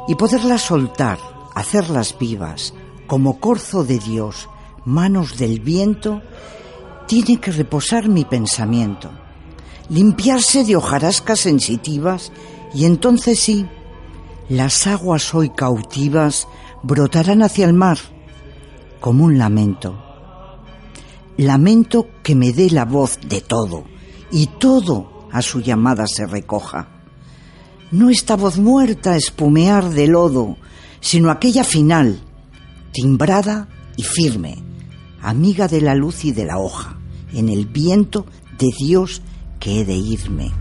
[SPEAKER 7] y poderlas soltar, hacerlas vivas, como corzo de Dios, manos del viento, tiene que reposar mi pensamiento, limpiarse de hojarascas sensitivas y entonces sí, las aguas hoy cautivas brotarán hacia el mar como un lamento. Lamento que me dé la voz de todo y todo a su llamada se recoja no esta voz muerta espumear de lodo, sino aquella final, timbrada y firme, amiga de la luz y de la hoja, en el viento de Dios que he de irme.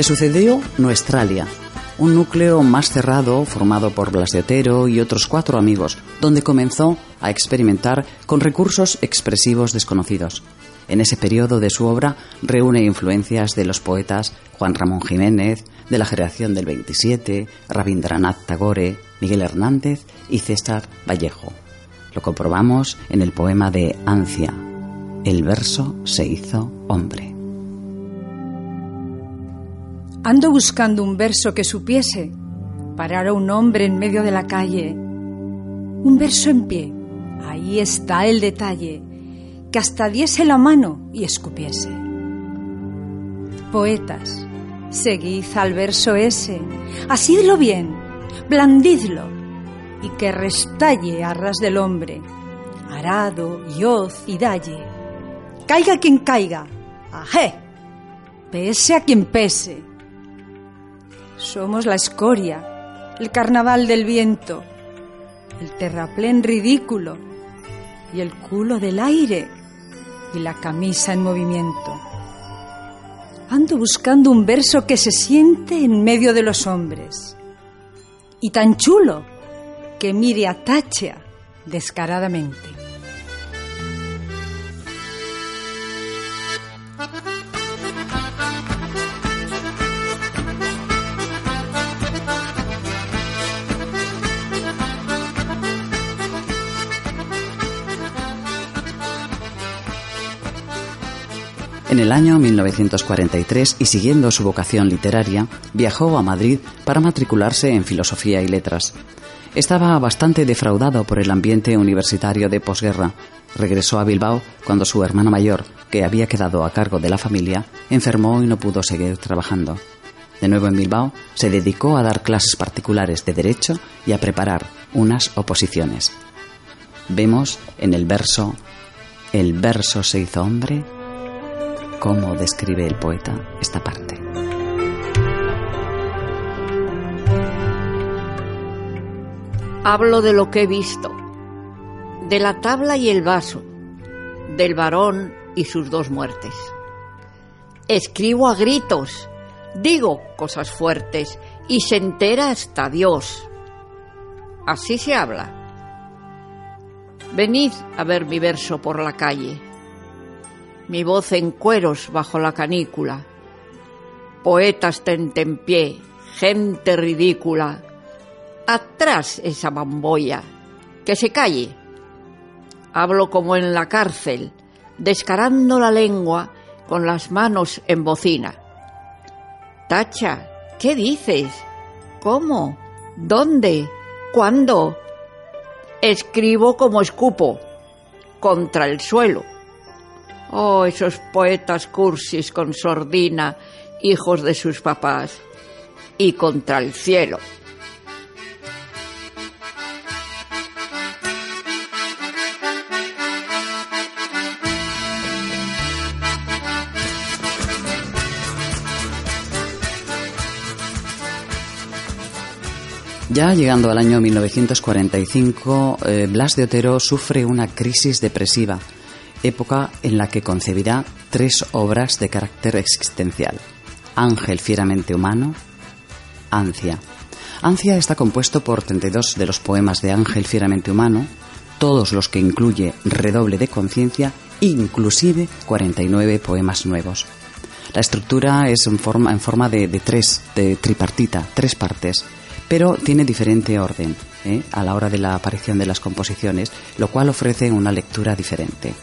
[SPEAKER 1] Le sucedió Nuestralia, un núcleo más cerrado formado por Blas de Otero y otros cuatro amigos, donde comenzó a experimentar con recursos expresivos desconocidos. En ese periodo de su obra reúne influencias de los poetas Juan Ramón Jiménez, de la generación del 27, Rabindranath Tagore, Miguel Hernández y César Vallejo. Lo comprobamos en el poema de Ancia. El verso se hizo hombre.
[SPEAKER 6] Ando buscando un verso que supiese parar a un hombre en medio de la calle. Un verso en pie, ahí está el detalle, que hasta diese la mano y escupiese. Poetas, seguid al verso ese, asidlo bien, blandidlo, y que restalle a ras del hombre, arado y hoz y dalle. Caiga quien caiga, ajé, pese a quien pese somos la escoria, el carnaval del viento, el terraplén ridículo y el culo del aire y la camisa en movimiento. Ando buscando un verso que se siente en medio de los hombres y tan chulo que mire a Tachia descaradamente.
[SPEAKER 1] En el año 1943 y siguiendo su vocación literaria, viajó a Madrid para matricularse en Filosofía y Letras. Estaba bastante defraudado por el ambiente universitario de posguerra. Regresó a Bilbao cuando su hermano mayor, que había quedado a cargo de la familia, enfermó y no pudo seguir trabajando. De nuevo en Bilbao, se dedicó a dar clases particulares de derecho y a preparar unas oposiciones. Vemos en el verso El verso se hizo hombre cómo describe el poeta esta parte.
[SPEAKER 8] Hablo de lo que he visto, de la tabla y el vaso, del varón y sus dos muertes. Escribo a gritos, digo cosas fuertes y se entera hasta Dios. Así se habla. Venid a ver mi verso por la calle, mi voz en cueros bajo la canícula, poetas tentempié, gente ridícula, atrás esa bamboya, que se calle. Hablo como en la cárcel, descarando la lengua con las manos en bocina. Tacha, ¿qué dices? ¿Cómo? ¿Dónde? ¿Cuándo? Escribo como escupo, contra el suelo. Oh, esos poetas cursis con sordina, hijos de sus papás, y contra el cielo.
[SPEAKER 1] Ya llegando al año 1945, eh, Blas de Otero sufre una crisis depresiva, época en la que concebirá tres obras de carácter existencial. Ángel fieramente humano, Ancia. Ancia está compuesto por 32 de los poemas de Ángel fieramente humano, todos los que incluye redoble de conciencia, inclusive 49 poemas nuevos. La estructura es en forma, en forma de, de tres, de tripartita, tres partes pero tiene diferente orden ¿eh? a la hora de la aparición de las composiciones, lo cual ofrece una lectura diferente.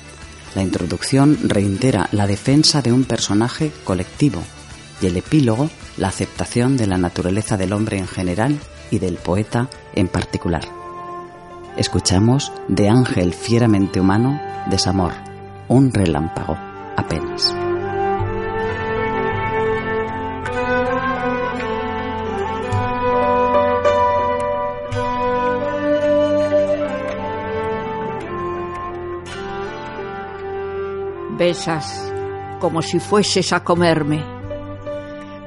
[SPEAKER 1] La introducción reitera la defensa de un personaje colectivo y el epílogo la aceptación de la naturaleza del hombre en general y del poeta en particular. Escuchamos de Ángel fieramente humano, Desamor, un relámpago, apenas.
[SPEAKER 8] Besas como si fueses a comerme.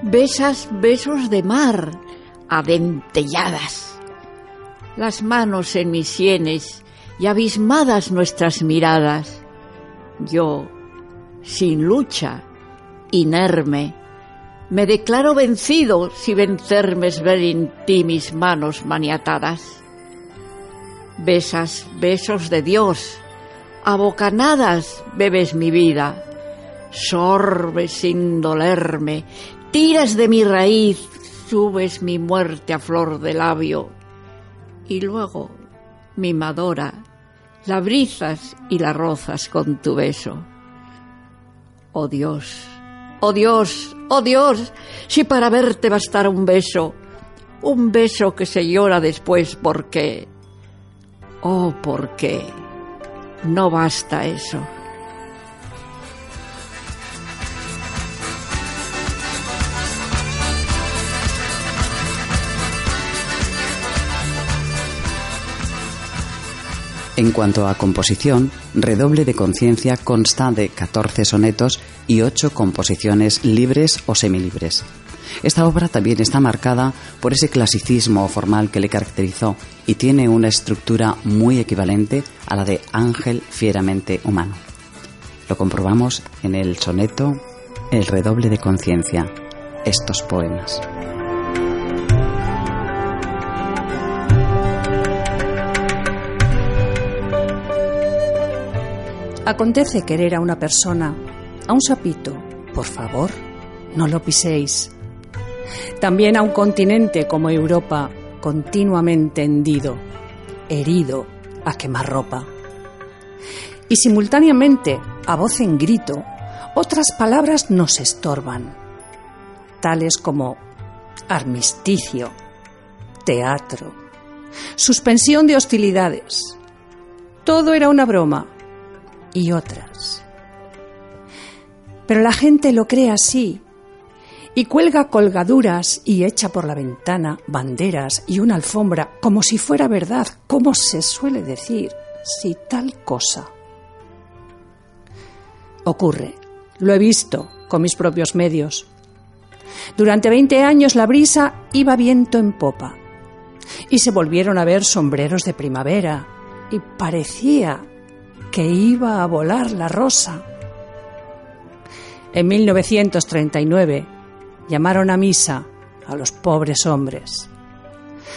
[SPEAKER 8] Besas besos de mar, adentelladas. Las manos en mis sienes y abismadas nuestras miradas. Yo, sin lucha, inerme, me declaro vencido si vencerme es ver en ti mis manos maniatadas. Besas besos de Dios, a bocanadas bebes mi vida, sorbes sin dolerme, tiras de mi raíz, subes mi muerte a flor de labio, y luego, mi madora, la brizas y la rozas con tu beso. Oh Dios, oh Dios, oh Dios, si para verte bastara un beso, un beso que se llora después porque, oh, porque no basta eso.
[SPEAKER 1] En cuanto a composición, Redoble de Conciencia consta de 14 sonetos y 8 composiciones libres o semilibres. Esta obra también está marcada por ese clasicismo formal que le caracterizó y tiene una estructura muy equivalente a la de Ángel fieramente humano. Lo comprobamos en el soneto El redoble de conciencia, estos poemas.
[SPEAKER 6] Acontece querer a una persona, a un sapito, por favor, no lo piséis. También a un continente como Europa, continuamente hendido, herido a quemarropa. Y simultáneamente, a voz en grito, otras palabras nos estorban, tales como armisticio, teatro, suspensión de hostilidades. Todo era una broma y otras.
[SPEAKER 9] Pero la gente lo cree así y cuelga colgaduras y echa por la ventana banderas y una alfombra como si fuera verdad, como se suele decir, si tal cosa. Ocurre, lo he visto con mis propios medios. Durante 20 años la brisa iba viento en popa y se volvieron a ver sombreros de primavera y parecía que iba a volar la rosa. En 1939 llamaron a misa a los pobres hombres.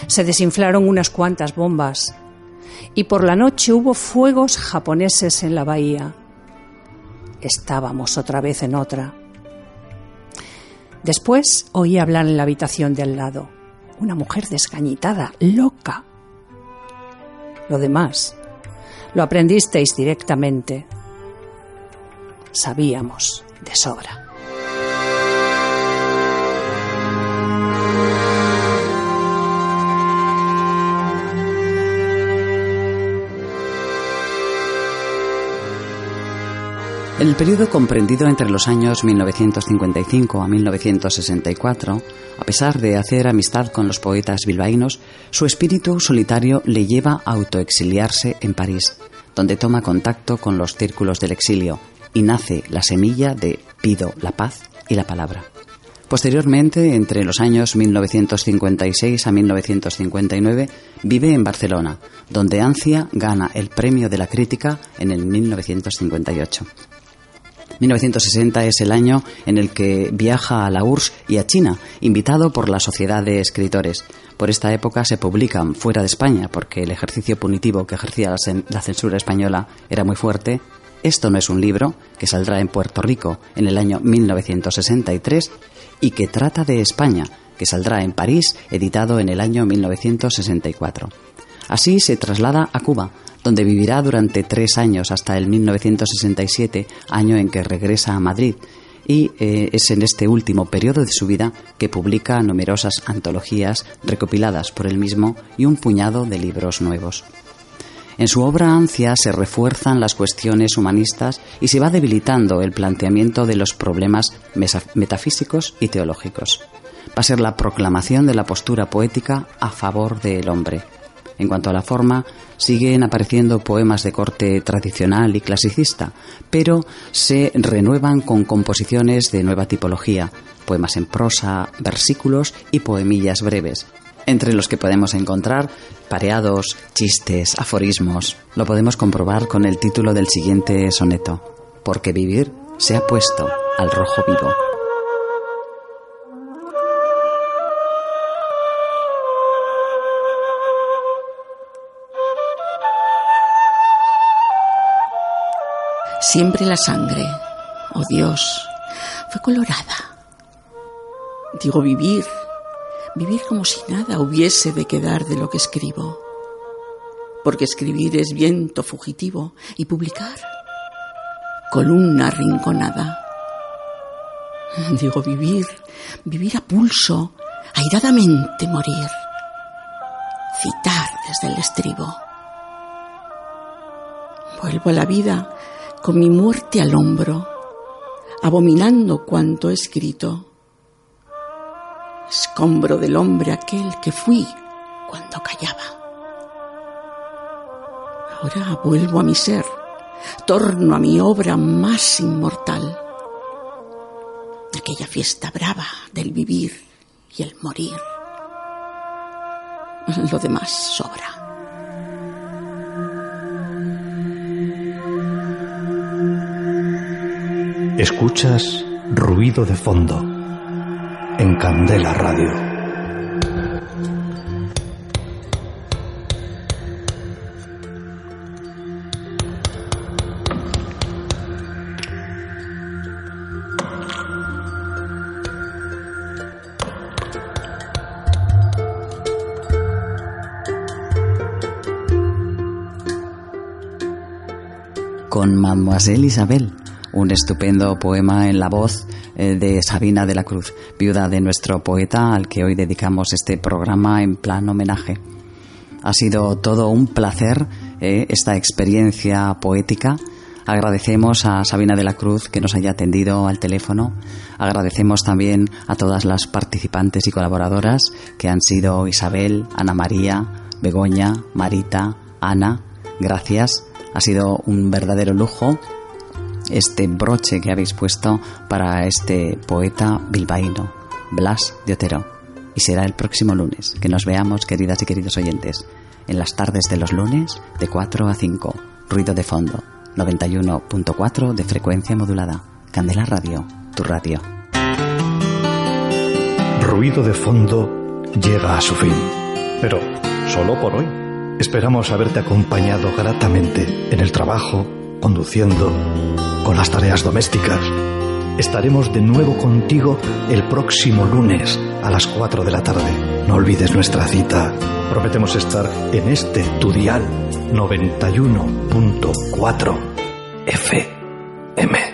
[SPEAKER 9] Se desinflaron unas cuantas bombas y por la noche hubo fuegos japoneses en la bahía. Estábamos otra vez en otra. Después oí hablar en la habitación de al lado. Una mujer desgañitada, loca. Lo demás lo aprendisteis directamente. Sabíamos de sobra.
[SPEAKER 1] El periodo comprendido entre los años 1955 a 1964, a pesar de hacer amistad con los poetas bilbaínos, su espíritu solitario le lleva a autoexiliarse en París, donde toma contacto con los círculos del exilio y nace la semilla de Pido la paz y la palabra. Posteriormente, entre los años 1956 a 1959, vive en Barcelona, donde Ancia gana el Premio de la Crítica en el 1958. 1960 es el año en el que viaja a la URSS y a China, invitado por la Sociedad de Escritores. Por esta época se publican fuera de España, porque el ejercicio punitivo que ejercía la censura española era muy fuerte. Esto no es un libro, que saldrá en Puerto Rico en el año 1963, y que trata de España, que saldrá en París, editado en el año 1964. Así se traslada a Cuba, donde vivirá durante tres años hasta el 1967, año en que regresa a Madrid, y eh, es en este último periodo de su vida que publica numerosas antologías recopiladas por él mismo y un puñado de libros nuevos. En su obra Ancia se refuerzan las cuestiones humanistas y se va debilitando el planteamiento de los problemas metafísicos y teológicos. Va a ser la proclamación de la postura poética a favor del hombre, en cuanto a la forma, siguen apareciendo poemas de corte tradicional y clasicista, pero se renuevan con composiciones de nueva tipología, poemas en prosa, versículos y poemillas breves, entre los que podemos encontrar pareados, chistes, aforismos. Lo podemos comprobar con el título del siguiente soneto, Porque vivir se ha puesto al rojo vivo.
[SPEAKER 5] Siempre la sangre, oh Dios, fue colorada. Digo vivir, vivir como si nada hubiese de quedar de lo que escribo. Porque escribir es viento fugitivo y publicar columna rinconada. Digo vivir, vivir a pulso, airadamente morir, citar desde el estribo. Vuelvo a la vida con mi muerte al hombro, abominando cuanto he escrito. Escombro del hombre aquel que fui cuando callaba. Ahora vuelvo a mi ser, torno a mi obra más inmortal, aquella fiesta brava del vivir y el morir. Lo demás sobra.
[SPEAKER 2] Escuchas ruido de fondo en Candela Radio.
[SPEAKER 1] Con Mademoiselle Isabel un estupendo poema en la voz eh, de Sabina de la Cruz, viuda de nuestro poeta al que hoy dedicamos este programa en plan homenaje. Ha sido todo un placer eh, esta experiencia poética Agradecemos a Sabina de la Cruz que nos haya atendido al teléfono. Agradecemos también a todas las participantes y colaboradoras que han sido Isabel, Ana María, Begoña, Marita, Ana. Gracias. Ha sido un verdadero lujo este broche que habéis puesto para este poeta bilbaíno, Blas de Otero. Y será el próximo lunes que nos veamos, queridas y queridos oyentes, en las tardes de los lunes de 4 a 5. Ruido de fondo, 91.4 de frecuencia modulada. Candela Radio, tu radio.
[SPEAKER 2] Ruido de fondo llega a su fin, pero solo por hoy. Esperamos haberte acompañado gratamente en el trabajo, conduciendo, con las tareas domésticas. Estaremos de nuevo contigo el próximo lunes a las 4 de la tarde. No olvides nuestra cita. Prometemos estar en este tu dial 91.4 FM.